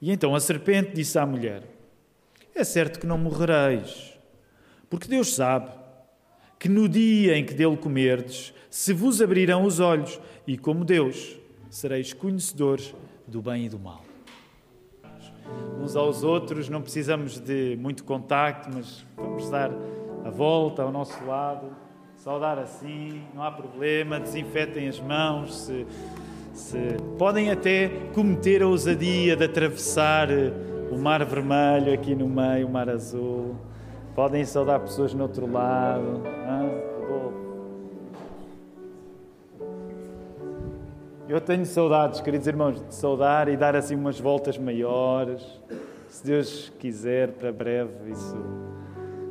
E então a serpente disse à mulher: É certo que não morrereis, porque Deus sabe que no dia em que dele comerdes, se vos abrirão os olhos, e como Deus, sereis conhecedores do bem e do mal. Uns aos outros, não precisamos de muito contacto, mas vamos dar a volta ao nosso lado, saudar assim, não há problema, desinfetem as mãos, se, se... podem até cometer a ousadia de atravessar eh, o mar vermelho aqui no meio, o mar azul, podem saudar pessoas no outro lado. Eu tenho saudades, queridos irmãos, de saudar e dar assim umas voltas maiores. Se Deus quiser, para breve, isso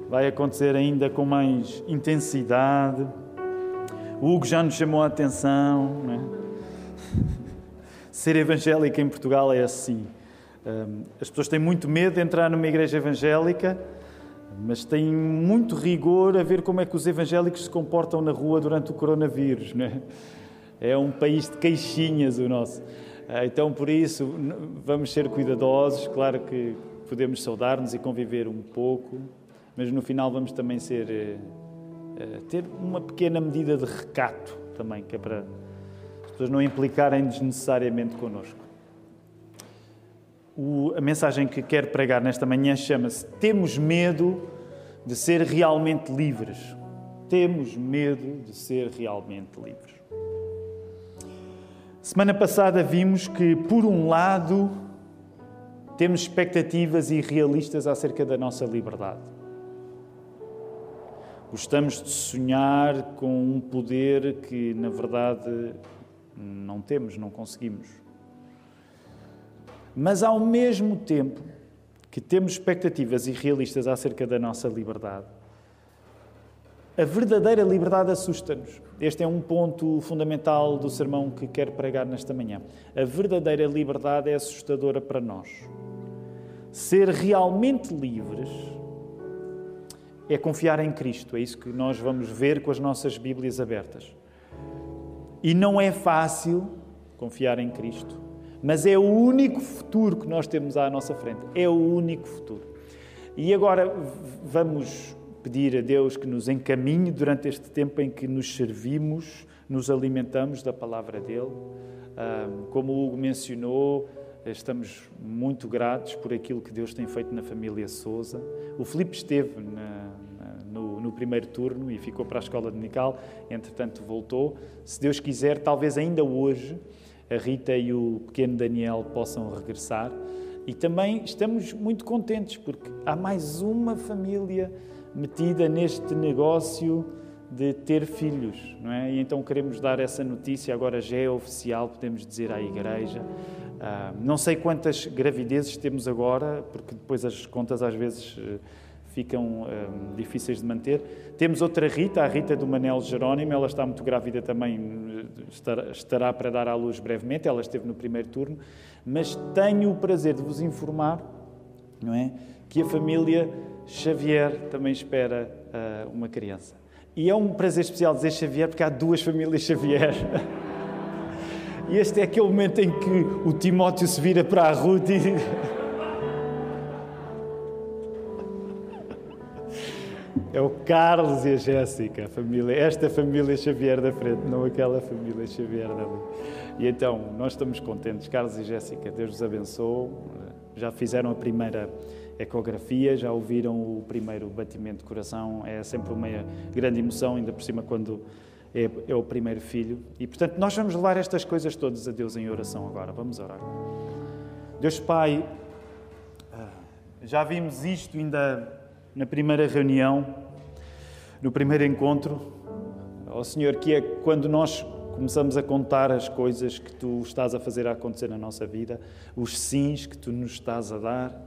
vai acontecer ainda com mais intensidade. O Hugo já nos chamou a atenção. Né? Ser evangélico em Portugal é assim. As pessoas têm muito medo de entrar numa igreja evangélica, mas têm muito rigor a ver como é que os evangélicos se comportam na rua durante o coronavírus. Né? É um país de queixinhas o nosso. Ah, então, por isso, vamos ser cuidadosos. Claro que podemos saudar-nos e conviver um pouco, mas no final vamos também ser eh, eh, ter uma pequena medida de recato também, que é para pessoas não implicarem desnecessariamente connosco. O, a mensagem que quero pregar nesta manhã chama-se Temos medo de ser realmente livres. Temos medo de ser realmente livres. Semana passada vimos que, por um lado, temos expectativas irrealistas acerca da nossa liberdade. Gostamos de sonhar com um poder que, na verdade, não temos, não conseguimos. Mas, ao mesmo tempo que temos expectativas irrealistas acerca da nossa liberdade, a verdadeira liberdade assusta-nos. Este é um ponto fundamental do sermão que quero pregar nesta manhã. A verdadeira liberdade é assustadora para nós. Ser realmente livres é confiar em Cristo. É isso que nós vamos ver com as nossas Bíblias abertas. E não é fácil confiar em Cristo, mas é o único futuro que nós temos à nossa frente. É o único futuro. E agora vamos pedir a Deus que nos encaminhe durante este tempo em que nos servimos, nos alimentamos da palavra dele. Como o Hugo mencionou, estamos muito gratos por aquilo que Deus tem feito na família Souza. O Filipe esteve na, no, primeiro turno e ficou para a escola de Nical, entretanto voltou. Se Deus quiser, talvez ainda hoje a Rita e o pequeno Daniel possam regressar. E também estamos muito contentes porque há mais uma família metida neste negócio de ter filhos, não é? E então queremos dar essa notícia, agora já é oficial, podemos dizer à Igreja. Ah, não sei quantas gravidezes temos agora, porque depois as contas às vezes eh, ficam ah, difíceis de manter. Temos outra Rita, a Rita do Manel Jerónimo, ela está muito grávida também, estará, estará para dar à luz brevemente, ela esteve no primeiro turno, mas tenho o prazer de vos informar, não é? Que a família Xavier também espera uh, uma criança. E é um prazer especial dizer Xavier porque há duas famílias Xavier. e este é aquele momento em que o Timóteo se vira para a Ruth e. É o Carlos e a Jéssica, a família, esta família Xavier da frente, não aquela família Xavier da frente. E então, nós estamos contentes, Carlos e Jéssica, Deus os abençoe. Já fizeram a primeira ecografia, já ouviram o primeiro batimento de coração, é sempre uma grande emoção, ainda por cima quando é, é, o primeiro filho. E portanto, nós vamos levar estas coisas todas a Deus em oração agora. Vamos orar. Deus Pai, ah, já vimos isto ainda na primeira reunião, no primeiro encontro. Ó Senhor, que é quando nós começamos a contar as coisas que tu estás a fazer acontecer na nossa vida, os sims que tu nos estás a dar.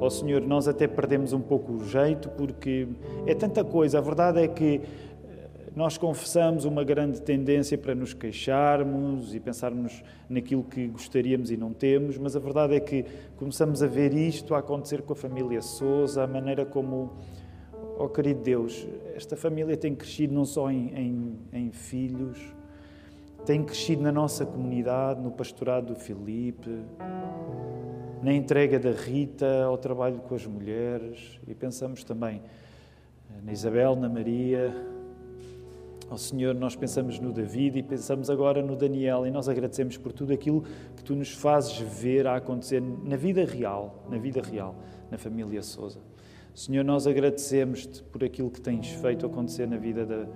Ó oh, Senhor, nós até perdemos um pouco o jeito porque é tanta coisa. A verdade é que eh, nós confessamos uma grande tendência para nos queixarmos e pensarmos naquilo que gostaríamos e não temos, mas a verdade é que começamos a ver isto a acontecer com a família Souza, a maneira como Oh, querido Deus, esta família tem crescido não só em, em, em, filhos, tem crescido na nossa comunidade, no pastorado do Filipe, na entrega da Rita ao trabalho com as mulheres e pensamos também na Isabel, na Maria. Ao Senhor, nós pensamos no David e pensamos agora no Daniel e nós agradecemos por tudo aquilo que tu nos fazes ver a acontecer na vida real, na vida real, na família Souza. Senhor, nós agradecemos-te por aquilo que tens feito acontecer na vida da,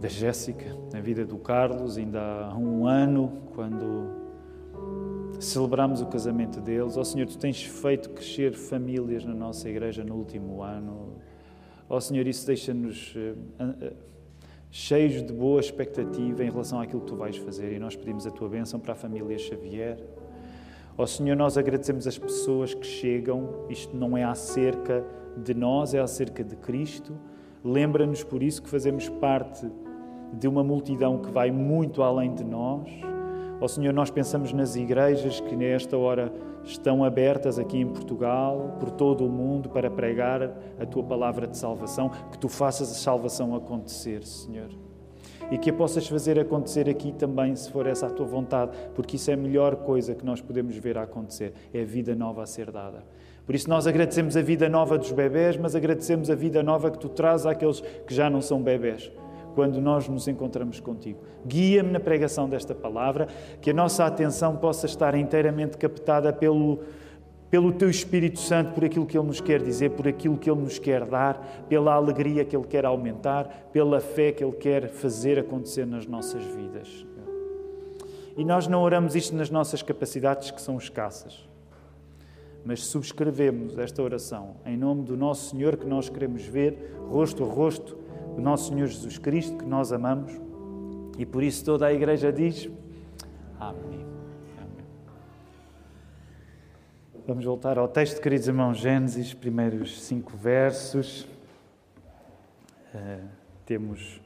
da Jéssica, na vida do Carlos, ainda há um ano, quando celebramos o casamento deles. Ó oh, Senhor, tu tens feito crescer famílias na nossa igreja no último ano. Ó oh, Senhor, isso deixa-nos uh, uh, cheios de boa expectativa em relação àquilo que tu vais fazer e nós pedimos a tua bênção para a família Xavier. Ó oh, Senhor, nós agradecemos as pessoas que chegam, isto não é acerca de nós, é acerca de Cristo. Lembra-nos por isso que fazemos parte de uma multidão que vai muito além de nós. Ó oh, Senhor, nós pensamos nas igrejas que nesta hora estão abertas aqui em Portugal, por todo o mundo, para pregar a tua palavra de salvação, que tu faças a salvação acontecer, Senhor e que a possas fazer acontecer aqui também, se for essa a tua vontade, porque isso é a melhor coisa que nós podemos ver a acontecer, é a vida nova a ser dada. Por isso nós agradecemos a vida nova dos bebés, mas agradecemos a vida nova que tu trazes àqueles que já não são bebés, quando nós nos encontramos contigo. Guia-me na pregação desta palavra, que a nossa atenção possa estar inteiramente captada pelo pelo Teu Espírito Santo, por aquilo que Ele nos quer dizer, por aquilo que Ele nos quer dar, pela alegria que Ele quer aumentar, pela fé que Ele quer fazer acontecer nas nossas vidas. E nós não oramos isto nas nossas capacidades, que são escassas, mas subscrevemos esta oração em nome do nosso Senhor, que nós queremos ver, rosto a rosto, o nosso Senhor Jesus Cristo, que nós amamos, e por isso toda a Igreja diz: Amém. Vamos voltar ao texto, queridos irmãos, Gênesis, primeiros cinco versos. Uh, temos.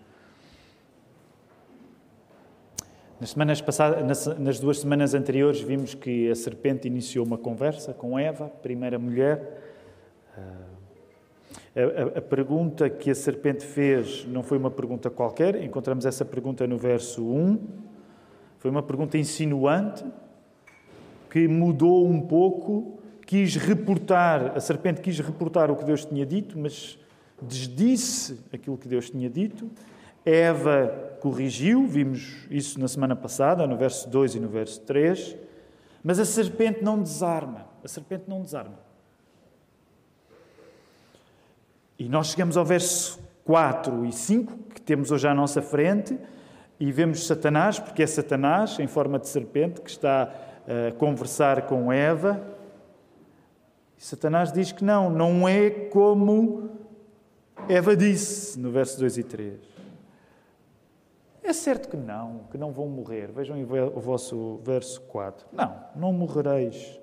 Nas, semanas passadas, nas, nas, duas semanas anteriores, vimos que a serpente iniciou uma conversa com Eva, primeira mulher. Uh, a, a, pergunta que a serpente fez não foi uma pergunta qualquer, encontramos essa pergunta no verso 1. Foi uma pergunta insinuante, que mudou um pouco, quis reportar, a serpente quis reportar o que Deus tinha dito, mas desdisse aquilo que Deus tinha dito. Eva corrigiu, vimos isso na semana passada, no verso 2 e no verso 3. Mas a serpente não desarma. A serpente não desarma. E nós chegamos ao verso 4 e 5, que temos hoje à nossa frente, e vemos Satanás, porque é Satanás, em forma de serpente, que está conversar com Eva. E Satanás diz que não, não é como Eva disse no verso 2 e 3. É certo que não, que não vão morrer. Vejam o vosso verso 4. Não, não morrereis.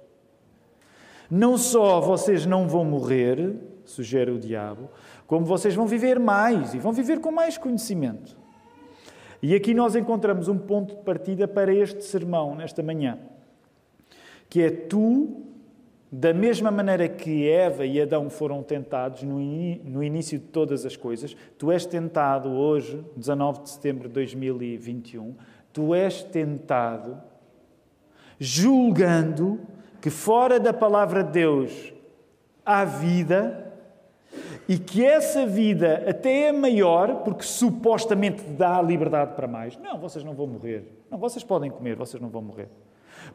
Não só vocês não vão morrer, sugere o diabo, como vocês vão viver mais e vão viver com mais conhecimento. E aqui nós encontramos um ponto de partida para este sermão, nesta manhã que é tu, da mesma maneira que Eva e Adão foram tentados no, no início de todas as coisas, tu és tentado hoje, 19 de setembro de 2021, tu és tentado julgando que fora da palavra de Deus há vida e que essa vida até é maior porque supostamente dá liberdade para mais. Não, vocês não vão morrer. Não, vocês podem comer, vocês não vão morrer.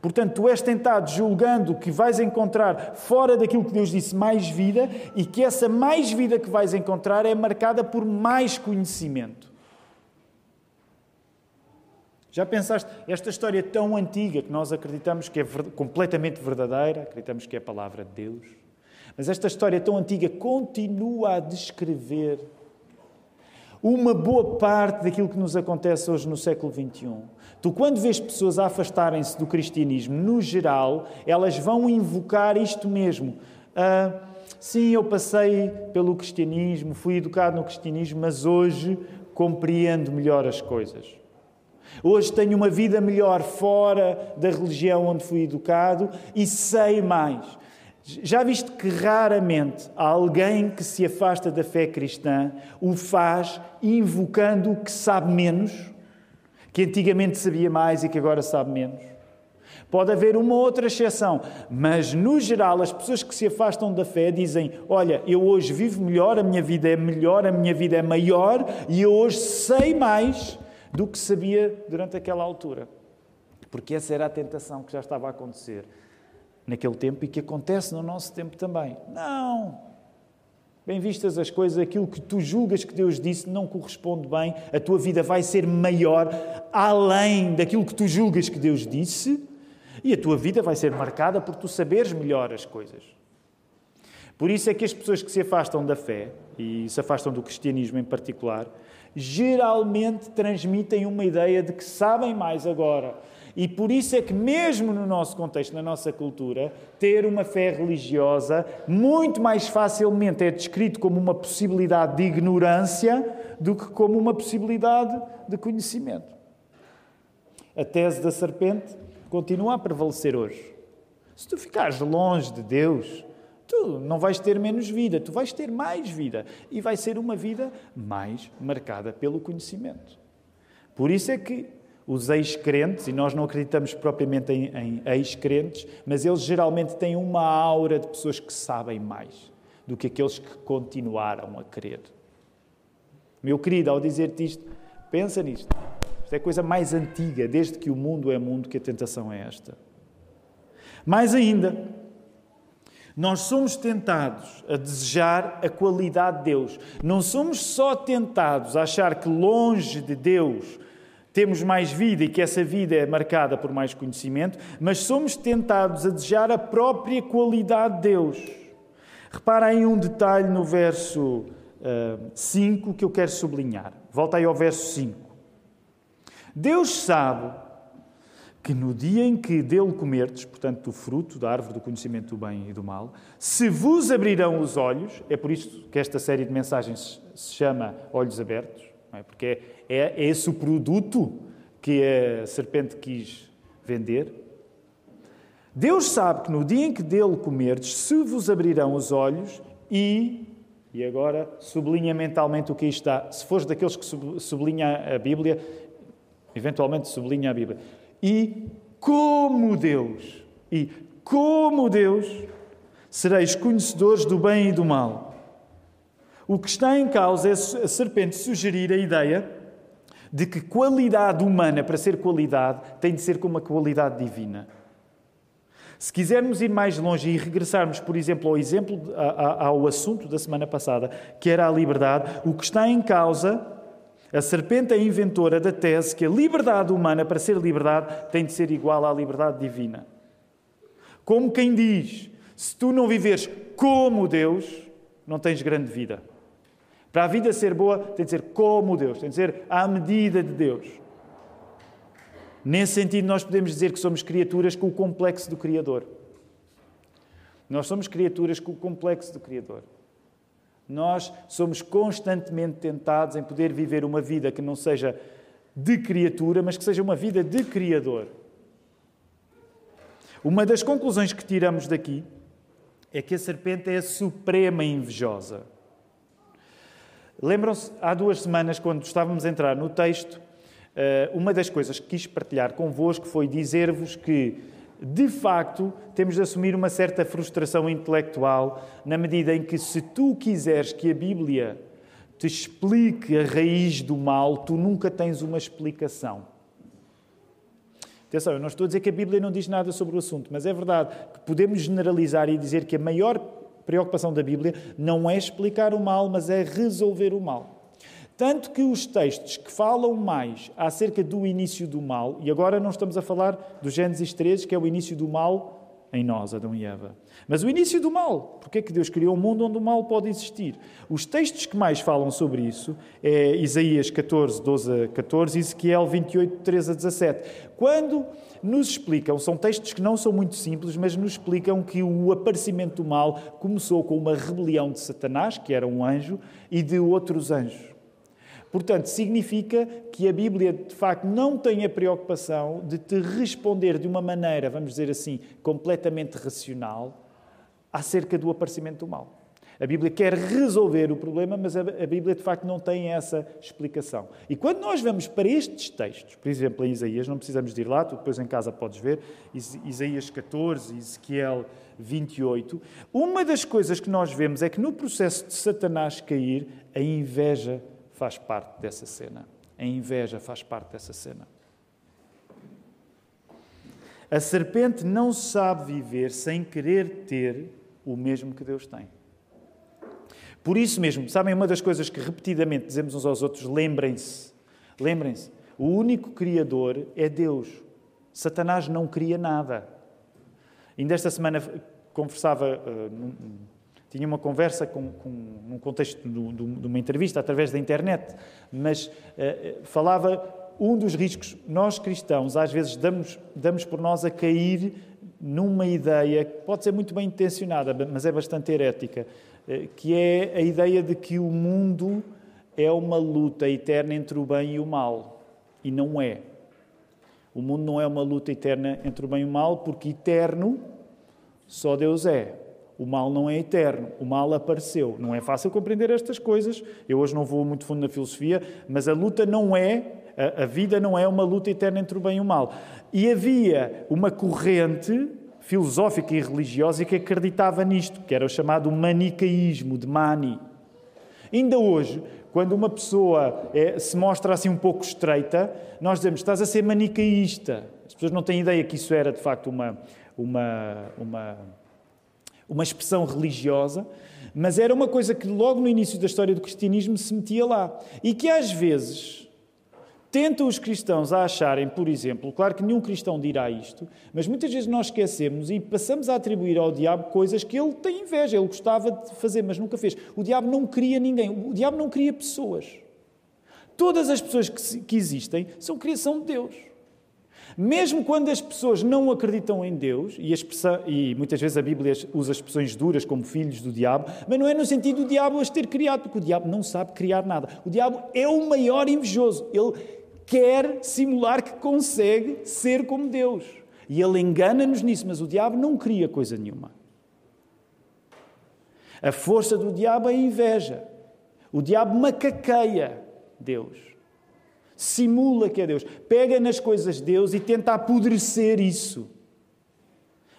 Portanto, tu és tentado julgando que vais encontrar fora daquilo que Deus disse mais vida e que essa mais vida que vais encontrar é marcada por mais conhecimento. Já pensaste, esta história tão antiga que nós acreditamos que é completamente verdadeira, acreditamos que é a palavra de Deus, mas esta história tão antiga continua a descrever uma boa parte daquilo que nos acontece hoje no século XXI. Tu, quando vês pessoas a afastarem-se do cristianismo, no geral, elas vão invocar isto mesmo. Ah, sim, eu passei pelo cristianismo, fui educado no cristianismo, mas hoje compreendo melhor as coisas. Hoje tenho uma vida melhor fora da religião onde fui educado e sei mais. Já viste que raramente alguém que se afasta da fé cristã o faz invocando o que sabe menos, que antigamente sabia mais e que agora sabe menos? Pode haver uma outra exceção, mas no geral as pessoas que se afastam da fé dizem: Olha, eu hoje vivo melhor, a minha vida é melhor, a minha vida é maior e eu hoje sei mais do que sabia durante aquela altura. Porque essa era a tentação que já estava a acontecer naquele tempo e que acontece no nosso tempo também. Não! Bem vistas as coisas, aquilo que tu julgas que Deus disse não corresponde bem, a tua vida vai ser maior além daquilo que tu julgas que Deus disse e a tua vida vai ser marcada por tu saberes melhor as coisas. Por isso é que as pessoas que se afastam da fé e se afastam do cristianismo em particular, geralmente transmitem uma ideia de que sabem mais agora. E por isso é que, mesmo no nosso contexto, na nossa cultura, ter uma fé religiosa muito mais facilmente é descrito como uma possibilidade de ignorância do que como uma possibilidade de conhecimento. A tese da serpente continua a prevalecer hoje. Se tu ficares longe de Deus, tu não vais ter menos vida, tu vais ter mais vida. E vai ser uma vida mais marcada pelo conhecimento. Por isso é que os ex-crentes, e nós não acreditamos propriamente em, em ex-crentes, mas eles geralmente têm uma aura de pessoas que sabem mais do que aqueles que continuaram a crer. Meu querido, ao dizer-te isto, pensa nisto. Isto é a coisa mais antiga, desde que o mundo é mundo, que a tentação é esta. Mais ainda, nós somos tentados a desejar a qualidade de Deus. Não somos só tentados a achar que longe de Deus temos mais vida e que essa vida é marcada por mais conhecimento, mas somos tentados a desejar a própria qualidade de Deus. Repara aí um detalhe no verso uh, 5 que eu quero sublinhar. Volta aí ao verso 5. Deus sabe que no dia em que dele comerdes, portanto, do fruto da árvore do conhecimento do bem e do mal, se vos abrirão os olhos, é por isso que esta série de mensagens se chama Olhos Abertos, é? porque é, é, esse o produto que a serpente quis vender. Deus sabe que no dia em que dele comerdes, se vos abrirão os olhos e e agora sublinha mentalmente o que aí está. Se fores daqueles que sublinha a Bíblia, eventualmente sublinha a Bíblia e como Deus, e como Deus, sereis conhecedores do bem e do mal. O que está em causa é a serpente sugerir a ideia de que qualidade humana, para ser qualidade, tem de ser como uma qualidade divina. Se quisermos ir mais longe e regressarmos, por exemplo, ao exemplo, ao assunto da semana passada, que era a liberdade, o que está em causa a serpente é a inventora da tese que a liberdade humana, para ser liberdade, tem de ser igual à liberdade divina. Como quem diz: se tu não viveres como Deus, não tens grande vida. Para a vida ser boa, tem de ser como Deus, tem de ser à medida de Deus. Nesse sentido, nós podemos dizer que somos criaturas com o complexo do Criador. Nós somos criaturas com o complexo do Criador. Nós somos constantemente tentados em poder viver uma vida que não seja de criatura, mas que seja uma vida de Criador. Uma das conclusões que tiramos daqui é que a serpente é a suprema invejosa. Lembram-se, há duas semanas, quando estávamos a entrar no texto, eh, uma das coisas que quis partilhar convosco foi dizer-vos que de facto, temos de assumir uma certa frustração intelectual, na medida em que, se tu quiseres que a Bíblia te explique a raiz do mal, tu nunca tens uma explicação. Atenção, eu não estou a dizer que a Bíblia não diz nada sobre o assunto, mas é verdade que podemos generalizar e dizer que a maior preocupação da Bíblia não é explicar o mal, mas é resolver o mal. Tanto que os textos que falam mais acerca do início do mal, e agora não estamos a falar do Gênesis 13, que é o início do mal em nós, Adão e Eva. Mas o início do mal, porque é que Deus criou um mundo onde o mal pode existir? Os textos que mais falam sobre isso é Isaías 14, 12 a 14 e Ezequiel 28, 13 a 17. Quando nos explicam, são textos que não são muito simples, mas nos explicam que o aparecimento do mal começou com uma rebelião de Satanás, que era um anjo, e de outros anjos. Portanto, significa que a Bíblia, de facto, não tem a preocupação de te responder de uma maneira, vamos dizer assim, completamente racional acerca do aparecimento do mal. A Bíblia quer resolver o problema, mas a Bíblia de facto não tem essa explicação. E quando nós vamos para estes textos, por exemplo, em Isaías, não precisamos de ir lá, tu depois em casa podes ver, Isaías 14, Ezequiel 28, uma das coisas que nós vemos é que no processo de Satanás cair, a inveja faz parte dessa cena. A inveja faz parte dessa cena. A serpente não sabe viver sem querer ter o mesmo que Deus tem. Por isso mesmo, sabem, uma das coisas que repetidamente dizemos uns aos outros, lembrem-se, lembrem-se, o único Criador é Deus. Satanás não cria nada. Ainda esta semana conversava uh, tinha uma conversa com, com, num contexto de, de, uma entrevista através da internet, mas uh, falava um dos riscos. Nós cristãos às vezes damos, damos por nós a cair numa ideia que pode ser muito bem intencionada, mas é bastante herética, uh, que é a ideia de que o mundo é uma luta eterna entre o bem e o mal. E não é. O mundo não é uma luta eterna entre o bem e o mal, porque eterno só Deus é. O mal não é eterno, o mal apareceu. Não é fácil compreender estas coisas. Eu hoje não vou muito fundo na filosofia, mas a luta não é, a, a vida não é uma luta eterna entre o bem e o mal. E havia uma corrente filosófica e religiosa que acreditava nisto, que era o chamado manicaísmo, de Mani. Ainda hoje, quando uma pessoa é, se mostra assim um pouco estreita, nós dizemos, estás a ser manicaísta. As pessoas não têm ideia que isso era, de facto, uma, uma, uma uma expressão religiosa, mas era uma coisa que logo no início da história do cristianismo se metia lá. E que às vezes tentam os cristãos a acharem, por exemplo, claro que nenhum cristão dirá isto, mas muitas vezes nós esquecemos e passamos a atribuir ao diabo coisas que ele tem inveja, ele gostava de fazer, mas nunca fez. O diabo não cria ninguém, o diabo não cria pessoas. Todas as pessoas que, que existem são criação de Deus. Mesmo quando as pessoas não acreditam em Deus, e, e, muitas vezes a Bíblia usa expressões duras como filhos do diabo, mas não é no sentido do diabo as ter criado, porque o diabo não sabe criar nada. O diabo é o maior invejoso. Ele quer simular que consegue ser como Deus. E ele engana-nos nisso, mas o diabo não cria coisa nenhuma. A força do diabo é a inveja. O diabo macaqueia Deus simula que é Deus, pega nas coisas de Deus e tenta apodrecer isso.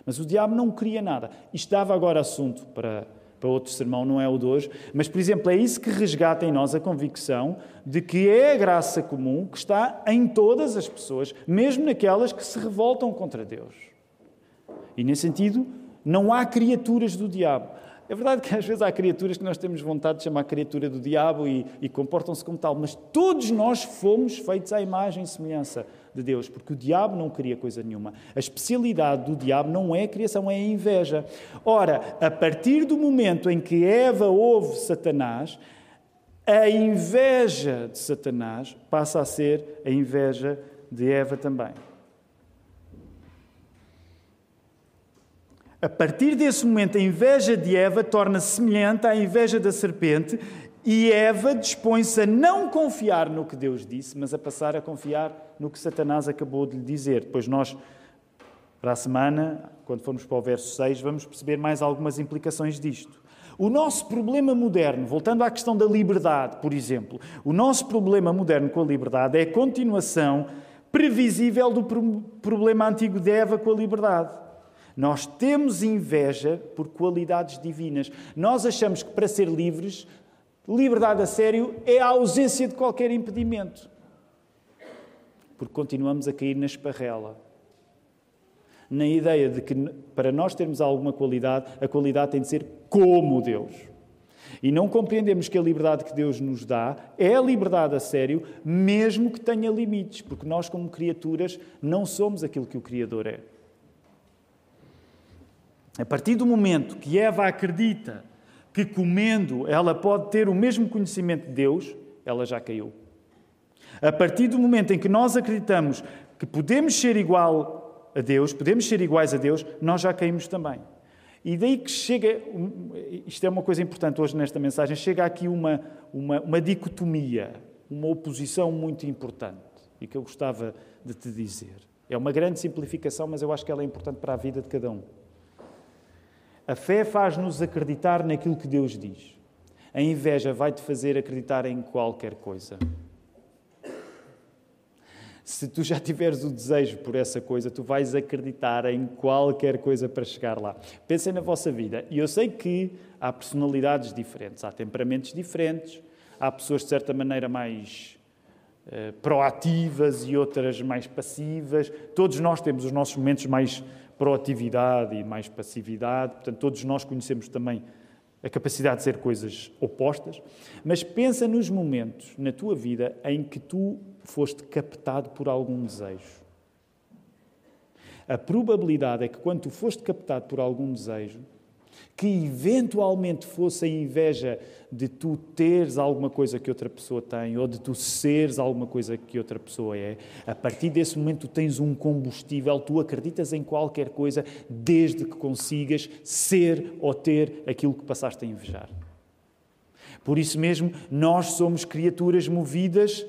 Mas o diabo não cria nada. Isto dava agora assunto para, para outro sermão, não é o de hoje, mas, por exemplo, é isso que resgata em nós a convicção de que é a graça comum que está em todas as pessoas, mesmo naquelas que se revoltam contra Deus. E, nesse sentido, não há criaturas do diabo. É verdade que às vezes há criaturas que nós temos vontade de chamar criatura do diabo e, e comportam-se como tal, mas todos nós fomos feitos à imagem e semelhança de Deus, porque o diabo não cria coisa nenhuma. A especialidade do diabo não é a criação, é a inveja. Ora, a partir do momento em que Eva ouve Satanás, a inveja de Satanás passa a ser a inveja de Eva também. A partir desse momento, a inveja de Eva torna-se semelhante à inveja da serpente e Eva dispõe-se a não confiar no que Deus disse, mas a passar a confiar no que Satanás acabou de lhe dizer. Depois nós, para a semana, quando formos para o verso 6, vamos perceber mais algumas implicações disto. O nosso problema moderno, voltando à questão da liberdade, por exemplo, o nosso problema moderno com a liberdade é a continuação previsível do problema antigo de Eva com a liberdade. Nós temos inveja por qualidades divinas. Nós achamos que para ser livres, liberdade a sério é a ausência de qualquer impedimento. Porque continuamos a cair na esparrela. Na ideia de que para nós termos alguma qualidade, a qualidade tem de ser como Deus. E não compreendemos que a liberdade que Deus nos dá é a liberdade a sério, mesmo que tenha limites, porque nós, como criaturas, não somos aquilo que o Criador é. A partir do momento que Eva acredita que comendo ela pode ter o mesmo conhecimento de Deus, ela já caiu. A partir do momento em que nós acreditamos que podemos ser igual a Deus, podemos ser iguais a Deus, nós já caímos também. E daí que chega, isto é uma coisa importante hoje nesta mensagem, chega aqui uma, uma, uma dicotomia, uma oposição muito importante e que eu gostava de te dizer. É uma grande simplificação, mas eu acho que ela é importante para a vida de cada um. A fé faz-nos acreditar naquilo que Deus diz. A inveja vai-te fazer acreditar em qualquer coisa. Se tu já tiveres o desejo por essa coisa, tu vais acreditar em qualquer coisa para chegar lá. Pensem na vossa vida. E eu sei que há personalidades diferentes, há temperamentos diferentes, há pessoas de certa maneira mais uh, proativas e outras mais passivas. Todos nós temos os nossos momentos mais proatividade e mais passividade. Portanto, todos nós conhecemos também a capacidade de ser coisas opostas. Mas pensa nos momentos na tua vida em que tu foste captado por algum desejo. A probabilidade é que quando tu foste captado por algum desejo, que eventualmente fosse a inveja de tu teres alguma coisa que outra pessoa tem ou de tu seres alguma coisa que outra pessoa é, a partir desse momento tu tens um combustível, tu acreditas em qualquer coisa desde que consigas ser ou ter aquilo que passaste a invejar. Por isso mesmo, nós somos criaturas movidas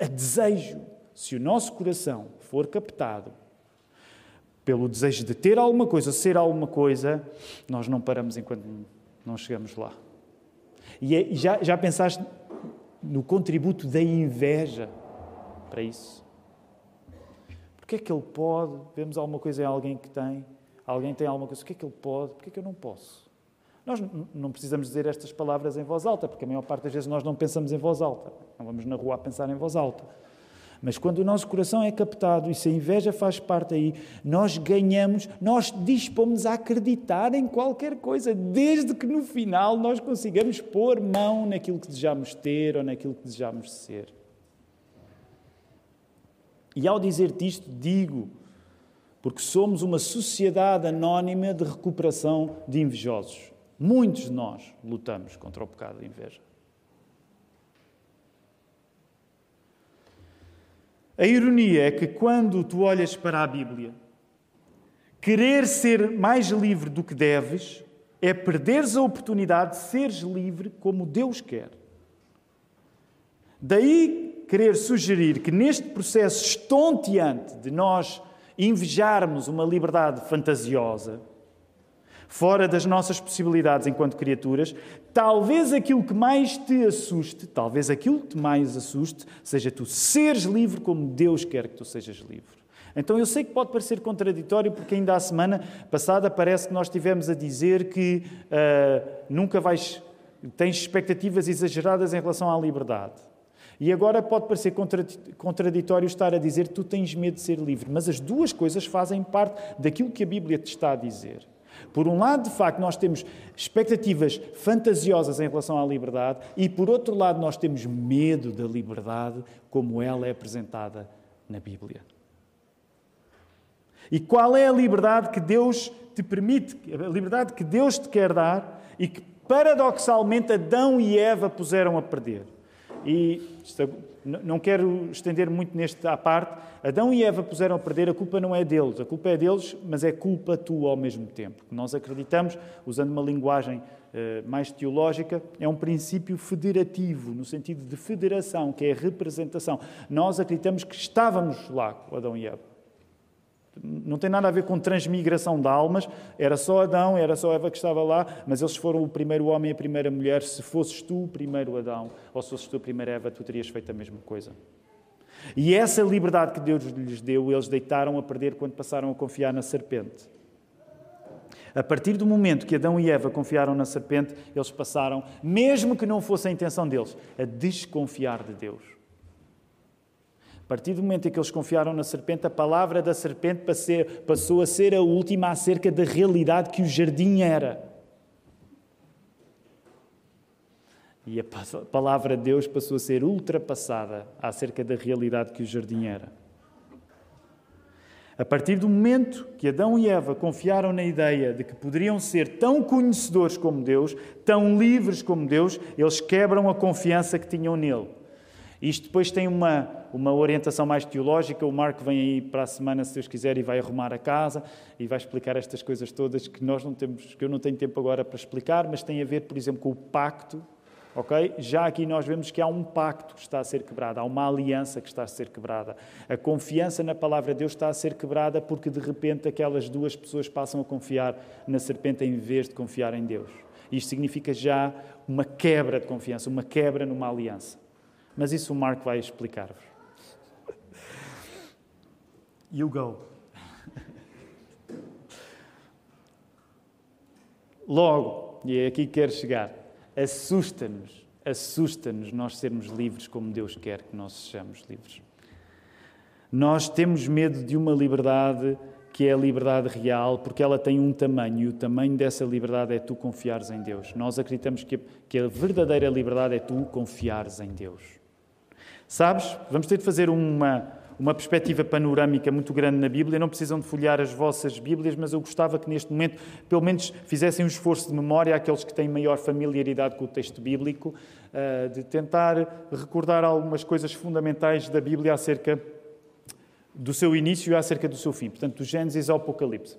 a desejo. Se o nosso coração for captado pelo desejo de ter alguma coisa, ser alguma coisa, nós não paramos enquanto não chegamos lá. E, é, já, já pensaste no contributo da inveja para isso? Porque é que ele pode? Vemos alguma coisa em alguém que tem, alguém tem alguma coisa, o que é que ele pode? Porque é que eu não posso? Nós não precisamos dizer estas palavras em voz alta, porque a maior parte das vezes nós não pensamos em voz alta. Não vamos na rua a pensar em voz alta. Mas quando o nosso coração é captado e se a inveja faz parte aí, nós ganhamos, nós dispomos a acreditar em qualquer coisa, desde que no final nós consigamos pôr mão naquilo que desejamos ter ou naquilo que desejamos ser. E ao dizer-te isto, digo, porque somos uma sociedade anónima de recuperação de invejosos. Muitos de nós lutamos contra o pecado de inveja. A ironia é que quando tu olhas para a Bíblia, querer ser mais livre do que deves é perderes a oportunidade de seres livre como Deus quer. Daí querer sugerir que neste processo estonteante de nós invejarmos uma liberdade fantasiosa, fora das nossas possibilidades enquanto criaturas, talvez aquilo que mais te assuste, talvez aquilo que te mais assuste, seja tu seres livre como Deus quer que tu sejas livre. Então eu sei que pode parecer contraditório, porque ainda a semana passada parece que nós estivemos a dizer que uh, nunca vais. tens expectativas exageradas em relação à liberdade. E agora pode parecer contraditório estar a dizer que tu tens medo de ser livre, mas as duas coisas fazem parte daquilo que a Bíblia te está a dizer. Por um lado, de facto, nós temos expectativas fantasiosas em relação à liberdade, e por outro lado, nós temos medo da liberdade como ela é apresentada na Bíblia. E qual é a liberdade que Deus te permite, a liberdade que Deus te quer dar e que, paradoxalmente, Adão e Eva puseram a perder? E não quero estender muito neste à parte. Adão e Eva puseram a perder, a culpa não é deles, a culpa é deles, mas é culpa tua ao mesmo tempo. Nós acreditamos, usando uma linguagem eh, mais teológica, é um princípio federativo, no sentido de federação, que é representação. Nós acreditamos que estávamos lá Adão e Eva. Não tem nada a ver com transmigração de almas. Era só Adão, era só Eva que estava lá, mas eles foram o primeiro homem e a primeira mulher. Se fosses tu o primeiro Adão, ou se fosses tu a primeira Eva, tu terias feito a mesma coisa. E essa liberdade que Deus lhes deu, eles deitaram a perder quando passaram a confiar na serpente. A partir do momento que Adão e Eva confiaram na serpente, eles passaram, mesmo que não fosse a intenção deles, a desconfiar de Deus. A partir do momento em que eles confiaram na serpente, a palavra da serpente passou a ser a última acerca da realidade que o jardim era. E a palavra de Deus passou a ser ultrapassada acerca da realidade que o jardim era. A partir do momento que Adão e Eva confiaram na ideia de que poderiam ser tão conhecedores como Deus, tão livres como Deus, eles quebram a confiança que tinham nele. Isto depois tem uma, uma orientação mais teológica. O Marco vem aí para a semana, se Deus quiser, e vai arrumar a casa e vai explicar estas coisas todas que nós não temos, que eu não tenho tempo agora para explicar, mas tem a ver, por exemplo, com o pacto Ok? Já aqui nós vemos que há um pacto que está a ser quebrado, há uma aliança que está a ser quebrada. A confiança na palavra de Deus está a ser quebrada porque de repente aquelas duas pessoas passam a confiar na serpente em vez de confiar em Deus. Isto significa já uma quebra de confiança, uma quebra numa aliança. Mas isso o Marco vai explicar-vos. You go. Logo, e é aqui que quero chegar assusta-nos, assusta-nos nós sermos livres como Deus quer que nós sejamos livres. Nós temos medo de uma liberdade que é a liberdade real, porque ela tem um tamanho, e o tamanho dessa liberdade é tu confiares em Deus. Nós acreditamos que, que a verdadeira liberdade é tu confiares em Deus. Sabes? Vamos ter de fazer uma, uma perspectiva panorâmica muito grande na Bíblia. Não precisam de folhear as vossas Bíblias, mas eu gostava que neste momento, pelo menos, fizessem um esforço de memória àqueles que têm maior familiaridade com o texto bíblico, eh, de tentar recordar algumas coisas fundamentais da Bíblia acerca do seu início e acerca do seu fim. Portanto, do Gênesis ao Apocalipse.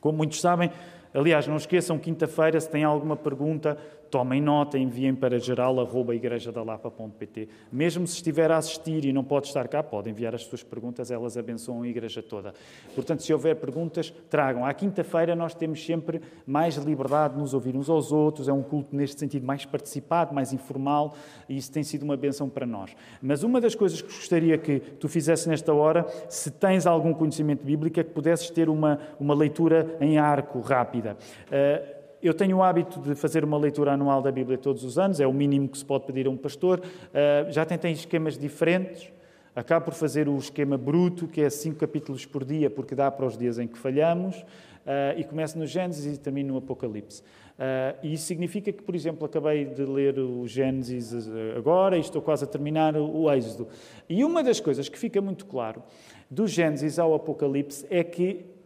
Como muitos sabem, aliás, não esqueçam, quinta-feira, se têm alguma pergunta, tomem nota, enviem para geral.igrejadalapa.pt. Mesmo se estiver a assistir e não pode estar cá, pode enviar as suas perguntas, elas abençoam a igreja toda. Portanto, se houver perguntas, tragam. À quinta-feira nós temos sempre mais liberdade de nos ouvir uns aos outros, é um culto neste sentido mais participado, mais informal, e isso tem sido uma benção para nós. Mas uma das coisas que gostaria que tu fizesse nesta hora, se tens algum conhecimento bíblico, é que pudesses ter uma, uma leitura em arco rápida. Uh, eu tenho o hábito de fazer uma leitura anual da Bíblia todos os anos, é o mínimo que se pode pedir a um pastor. Uh, já tentei esquemas diferentes. Acabo por fazer o esquema bruto, que é cinco capítulos por dia, porque dá para os dias em que falhamos, uh, e começo no Gênesis e termino no Apocalipse. Uh, e isso significa que, por exemplo, acabei de ler o Gênesis agora e estou quase a terminar o Êxodo. E uma das coisas que fica muito claro do Gênesis ao Apocalipse é que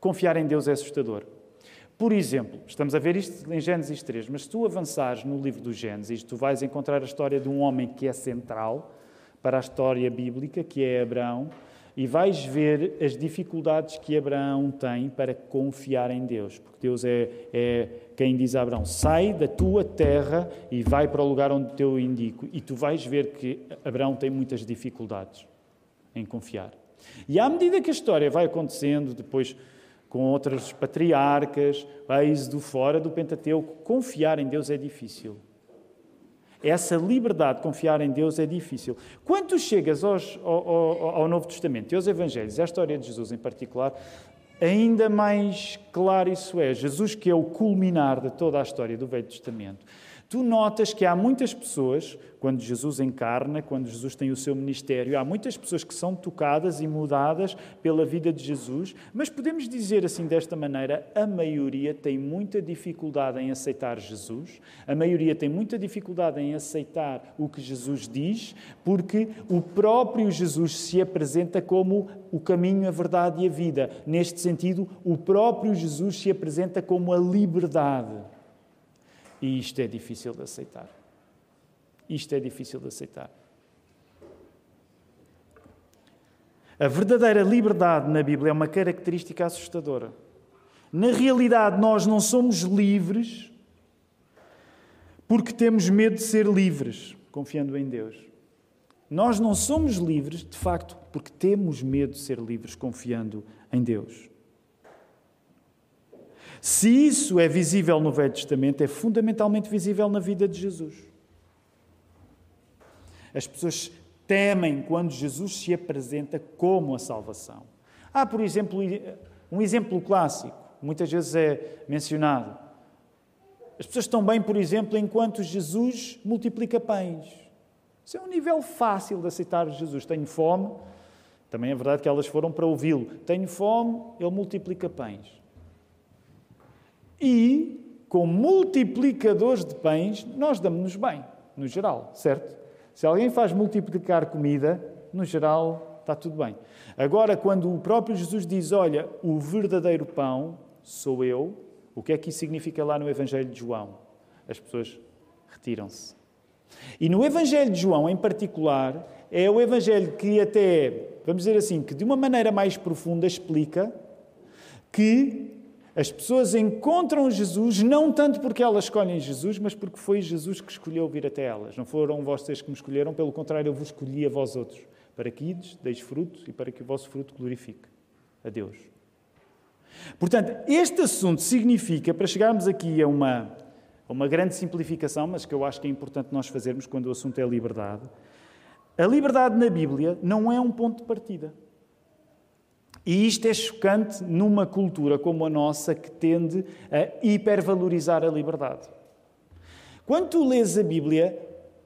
confiar em Deus é assustador. Por exemplo, estamos a ver isto em Gênesis 3, mas se tu avançares no livro do Gênesis, tu vais encontrar a história de um homem que é central para a história bíblica, que é Abraão, e vais ver as dificuldades que Abraão tem para confiar em Deus. Porque Deus é, é quem diz a Abraão: sai da tua terra e vai para o lugar onde eu indico. E tu vais ver que Abraão tem muitas dificuldades em confiar. E à medida que a história vai acontecendo, depois com outras patriarcas, êxodo fora do Pentateuco, confiar em Deus é difícil. Essa liberdade de confiar em Deus é difícil. Quando chegas aos, ao, ao, ao, Novo Testamento e aos Evangelhos, a história de Jesus em particular, ainda mais claro isso é. Jesus, que é o culminar de toda a história do Velho Testamento, Tu notas que há muitas pessoas, quando Jesus encarna, quando Jesus tem o seu ministério, há muitas pessoas que são tocadas e mudadas pela vida de Jesus, mas podemos dizer assim desta maneira: a maioria tem muita dificuldade em aceitar Jesus, a maioria tem muita dificuldade em aceitar o que Jesus diz, porque o próprio Jesus se apresenta como o caminho, a verdade e a vida. Neste sentido, o próprio Jesus se apresenta como a liberdade. E isto é difícil de aceitar. Isto é difícil de aceitar. A verdadeira liberdade na Bíblia é uma característica assustadora. Na realidade, nós não somos livres porque temos medo de ser livres, confiando em Deus. Nós não somos livres, de facto, porque temos medo de ser livres, confiando em Deus. Se isso é visível no Velho Testamento, é fundamentalmente visível na vida de Jesus. As pessoas temem quando Jesus se apresenta como a salvação. Há, por exemplo, um exemplo clássico, muitas vezes é mencionado. As pessoas estão bem, por exemplo, enquanto Jesus multiplica pães. Isso é um nível fácil de aceitar Jesus. Tenho fome, também é verdade que elas foram para ouvi-lo. Tenho fome, ele multiplica pães. E, com multiplicadores de pães, nós damos-nos bem, no geral, certo? Se alguém faz multiplicar comida, no geral, está tudo bem. Agora, quando o próprio Jesus diz: Olha, o verdadeiro pão sou eu, o que é que isso significa lá no Evangelho de João? As pessoas retiram-se. E no Evangelho de João, em particular, é o Evangelho que, até, vamos dizer assim, que de uma maneira mais profunda explica que as pessoas encontram Jesus não tanto porque elas escolhem Jesus, mas porque foi Jesus que escolheu vir até elas. Não foram vocês que me escolheram, pelo contrário, eu vos escolhi a vós outros, para que ides, deis fruto e para que o vosso fruto glorifique a Deus. Portanto, este assunto significa, para chegarmos aqui a uma, a uma grande simplificação, mas que eu acho que é importante nós fazermos quando o assunto é liberdade, a liberdade na Bíblia não é um ponto de partida. E isto é chocante numa cultura como a nossa que tende a hipervalorizar a liberdade. Quando tu lês a Bíblia,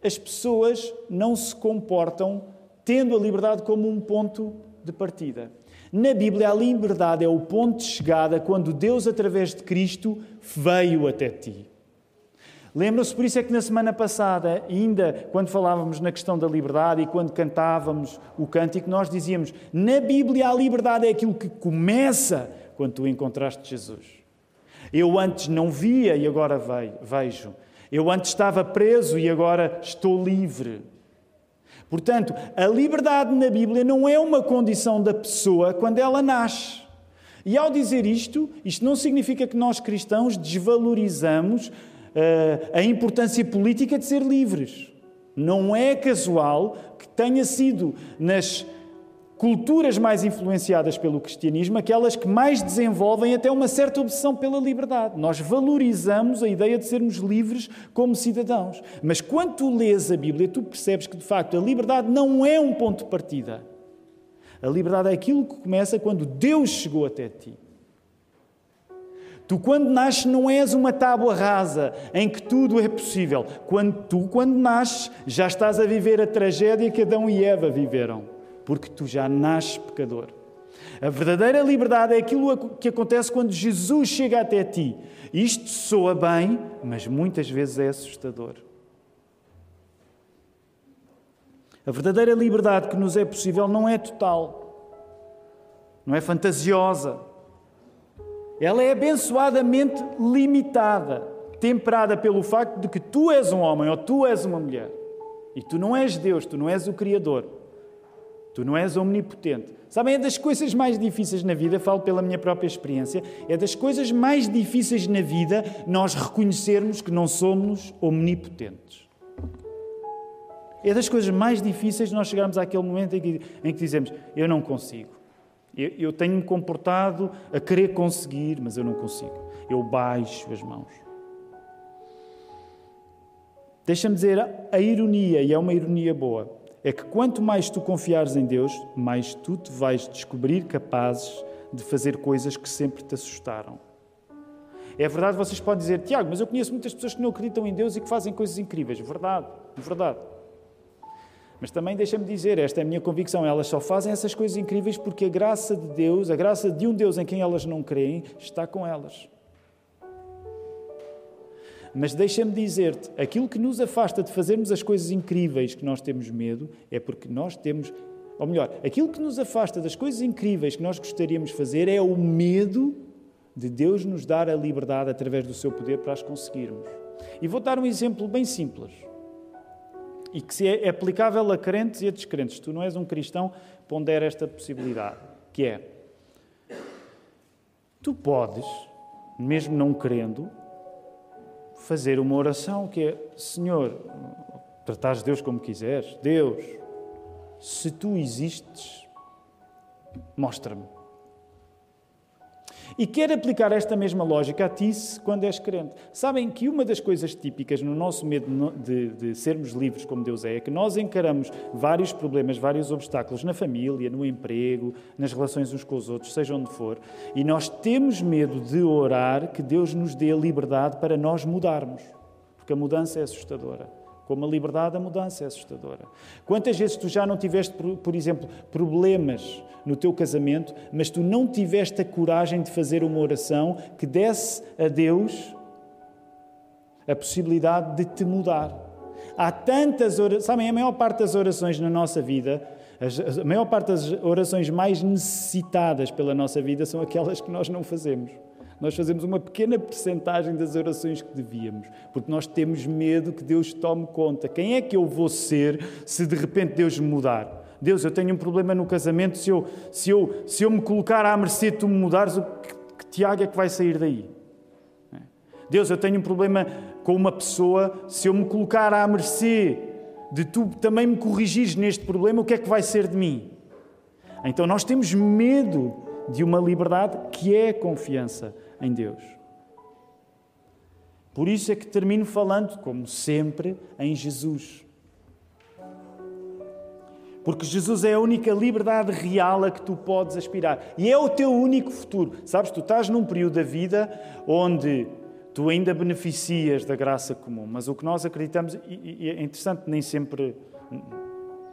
as pessoas não se comportam tendo a liberdade como um ponto de partida. Na Bíblia, a liberdade é o ponto de chegada quando Deus, através de Cristo, veio até ti. Lembram-se, por isso é que na semana passada, ainda quando falávamos na questão da liberdade e quando cantávamos o cântico, nós dizíamos: na Bíblia a liberdade é aquilo que começa quando tu encontraste Jesus. Eu antes não via e agora vejo. Eu antes estava preso e agora estou livre. Portanto, a liberdade na Bíblia não é uma condição da pessoa quando ela nasce. E ao dizer isto, isto não significa que nós cristãos desvalorizamos a importância política de ser livres. Não é casual que tenha sido nas culturas mais influenciadas pelo cristianismo aquelas que mais desenvolvem até uma certa obsessão pela liberdade. Nós valorizamos a ideia de sermos livres como cidadãos. Mas quando tu lês a Bíblia, tu percebes que de facto a liberdade não é um ponto de partida. A liberdade é aquilo que começa quando Deus chegou até ti. Tu, quando nasces, não és uma tábua rasa em que tudo é possível. Quando tu, quando nasces, já estás a viver a tragédia que Adão e Eva viveram, porque tu já nasces pecador. A verdadeira liberdade é aquilo que acontece quando Jesus chega até ti. Isto soa bem, mas muitas vezes é assustador. A verdadeira liberdade que nos é possível não é total, não é fantasiosa ela é abençoadamente limitada, temperada pelo facto de que tu és um homem ou tu és uma mulher. E tu não és Deus, tu não és o Criador. Tu não és omnipotente. Sabem, é das coisas mais difíceis na vida, falo pela minha própria experiência, é das coisas mais difíceis na vida nós reconhecermos que não somos omnipotentes. É das coisas mais difíceis nós chegarmos àquele momento em que, em que dizemos: Eu não consigo. Eu, eu tenho-me comportado a querer conseguir, mas eu não consigo. Eu baixo as mãos. Deixa-me dizer, a ironia, e é uma ironia boa, é que quanto mais tu confiares em Deus, mais tu te vais descobrir capazes de fazer coisas que sempre te assustaram. É verdade, vocês podem dizer, Tiago, mas eu conheço muitas pessoas que não acreditam em Deus e que fazem coisas incríveis. Verdade, verdade. Mas também deixa-me dizer, esta é a minha convicção, elas só fazem essas coisas incríveis porque a graça de Deus, a graça de um Deus em quem elas não creem, está com elas. Mas deixa-me dizer-te, aquilo que nos afasta de fazermos as coisas incríveis que nós temos medo é porque nós temos, ou melhor, aquilo que nos afasta das coisas incríveis que nós gostaríamos de fazer é o medo de Deus nos dar a liberdade através do seu poder para as conseguirmos. E vou dar um exemplo bem simples e que se é aplicável a crentes e a descrentes. Tu não és um cristão, pondera esta possibilidade, que é tu podes, mesmo não querendo, fazer uma oração que é Senhor, tratares Deus como quiseres, Deus, se tu existes, mostra-me. E quer aplicar esta mesma lógica a ti quando és crente. Sabem que uma das coisas típicas no nosso medo de, de, sermos livres como Deus é, é que nós encaramos vários problemas, vários obstáculos na família, no emprego, nas relações uns com os outros, seja onde for, e nós temos medo de orar que Deus nos dê a liberdade para nós mudarmos, porque a mudança é assustadora. Como a liberdade, a mudança é assustadora. Quantas vezes tu já não tiveste, por exemplo, problemas no teu casamento, mas tu não tiveste a coragem de fazer uma oração que desse a Deus a possibilidade de te mudar? Há tantas orações, sabem, a maior parte das orações na nossa vida, a maior parte das orações mais necessitadas pela nossa vida são aquelas que nós não fazemos. Nós fazemos uma pequena percentagem das orações que devíamos, porque nós temos medo que Deus tome conta. Quem é que eu vou ser se de repente Deus me mudar? Deus, eu tenho um problema no casamento, se eu, se eu, se eu me colocar à mercê de tu me mudares, o que, que Tiago é que vai sair daí? É. Deus, eu tenho um problema com uma pessoa, se eu me colocar à mercê de tu também me corrigires neste problema, o que é que vai ser de mim? Então nós temos medo de uma liberdade que é confiança em Deus. Por isso é que termino falando, como sempre, em Jesus. Porque Jesus é a única liberdade real a que tu podes aspirar. E é o teu único futuro. Sabes, tu estás num período da vida onde tu ainda beneficias da graça comum. Mas o que nós acreditamos, e é interessante, nem sempre,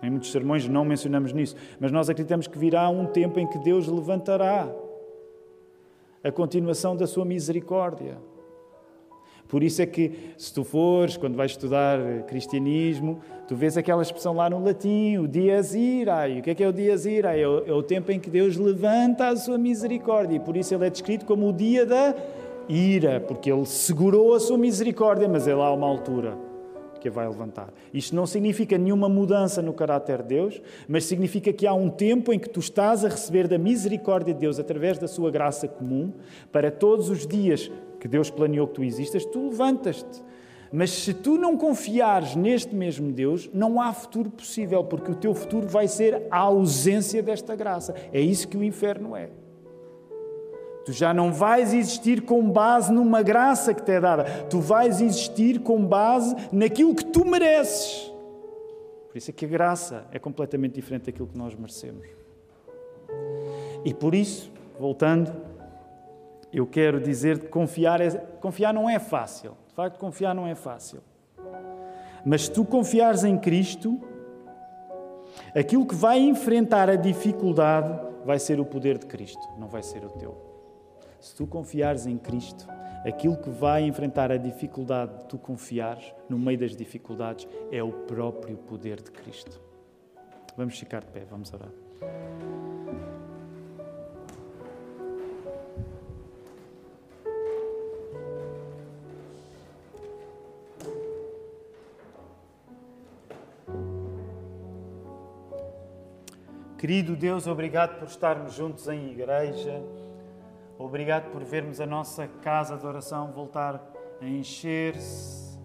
em muitos sermões não mencionamos nisso, mas nós acreditamos que virá um tempo em que Deus levantará a continuação da sua misericórdia. Por isso é que, se tu fores, quando vais estudar cristianismo, tu vês aquela expressão lá no latim, o dias irae. O que é que é o dias irae? É, é o tempo em que Deus levanta a sua misericórdia. E por isso ele é descrito como o dia da ira, porque ele segurou a sua misericórdia, mas é lá uma altura que a vai levantar. Isto não significa nenhuma mudança no caráter de Deus, mas significa que há um tempo em que tu estás a receber da misericórdia de Deus através da sua graça comum, para todos os dias que Deus planeou que tu existas, tu levantas-te. Mas se tu não confiares neste mesmo Deus, não há futuro possível, porque o teu futuro vai ser a ausência desta graça. É isso que o inferno é. Tu já não vais existir com base numa graça que te é dada. Tu vais existir com base naquilo que tu mereces. Por isso é que a graça é completamente diferente daquilo que nós merecemos. E por isso, voltando, eu quero dizer que confiar, é, confiar não é fácil. De facto, confiar não é fácil. Mas se tu confiares em Cristo, aquilo que vai enfrentar a dificuldade vai ser o poder de Cristo, não vai ser o teu. Se tu confiares em Cristo, aquilo que vai enfrentar a dificuldade de tu confiares no meio das dificuldades é o próprio poder de Cristo. Vamos ficar de pé, vamos orar. Querido Deus, obrigado por estarmos juntos em igreja. Obrigado por vermos a nossa casa de oração voltar a encher-se.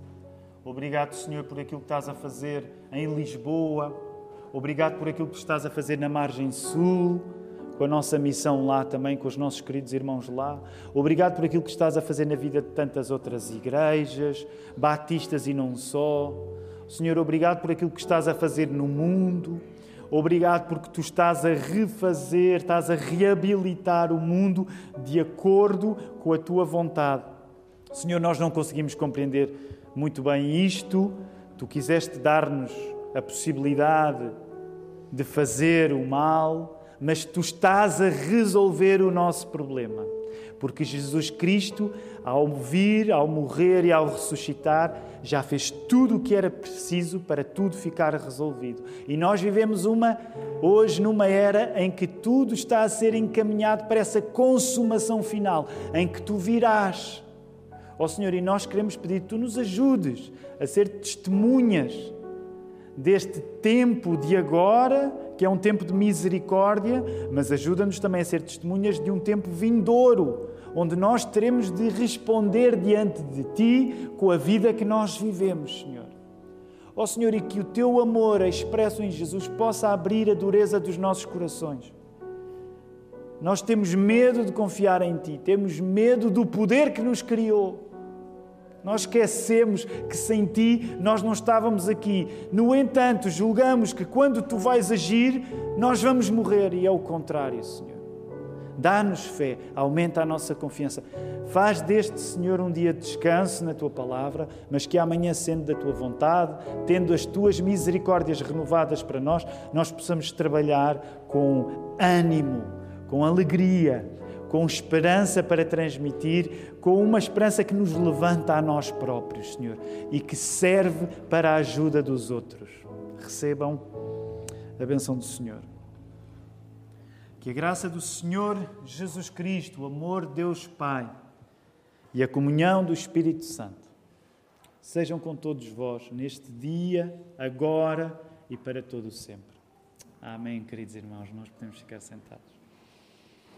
Obrigado, Senhor, por aquilo que estás a fazer em Lisboa. Obrigado por aquilo que estás a fazer na margem sul, com a nossa missão lá também, com os nossos queridos irmãos lá. Obrigado por aquilo que estás a fazer na vida de tantas outras igrejas, batistas e não só. Senhor, obrigado por aquilo que estás a fazer no mundo. Obrigado porque tu estás a refazer, estás a reabilitar o mundo de acordo com a tua vontade. Senhor, nós não conseguimos compreender muito bem isto. Tu quiseste dar-nos a possibilidade de fazer o mal, mas tu estás a resolver o nosso problema. Porque Jesus Cristo, ao vir, ao morrer e ao ressuscitar, já fez tudo o que era preciso para tudo ficar resolvido. E nós vivemos uma hoje numa era em que tudo está a ser encaminhado para essa consumação final, em que tu virás. Ó oh, Senhor, e nós queremos pedir que tu nos ajudes a ser testemunhas deste tempo de agora, que é um tempo de misericórdia, mas ajuda-nos também a ser testemunhas de um tempo vindouro onde nós teremos de responder diante de Ti com a vida que nós vivemos, Senhor. Ó oh, Senhor, e que o Teu amor expresso em Jesus possa abrir a dureza dos nossos corações. Nós temos medo de confiar em Ti, temos medo do poder que nos criou. Nós esquecemos que sem Ti nós não estávamos aqui. No entanto, julgamos que quando Tu vais agir, nós vamos morrer, e é o contrário, Senhor. Dá-nos fé, aumenta a nossa confiança. Faz deste, Senhor, um dia de descanso na tua palavra, mas que amanhã, sendo da tua vontade, tendo as tuas misericórdias renovadas para nós, nós possamos trabalhar com ânimo, com alegria, com esperança para transmitir, com uma esperança que nos levanta a nós próprios, Senhor, e que serve para a ajuda dos outros. Recebam a benção do Senhor. Que a graça do Senhor Jesus Cristo, o amor de Deus Pai e a comunhão do Espírito Santo sejam com todos vós neste dia, agora e para todo o sempre. Amém, queridos irmãos. Nós podemos ficar sentados.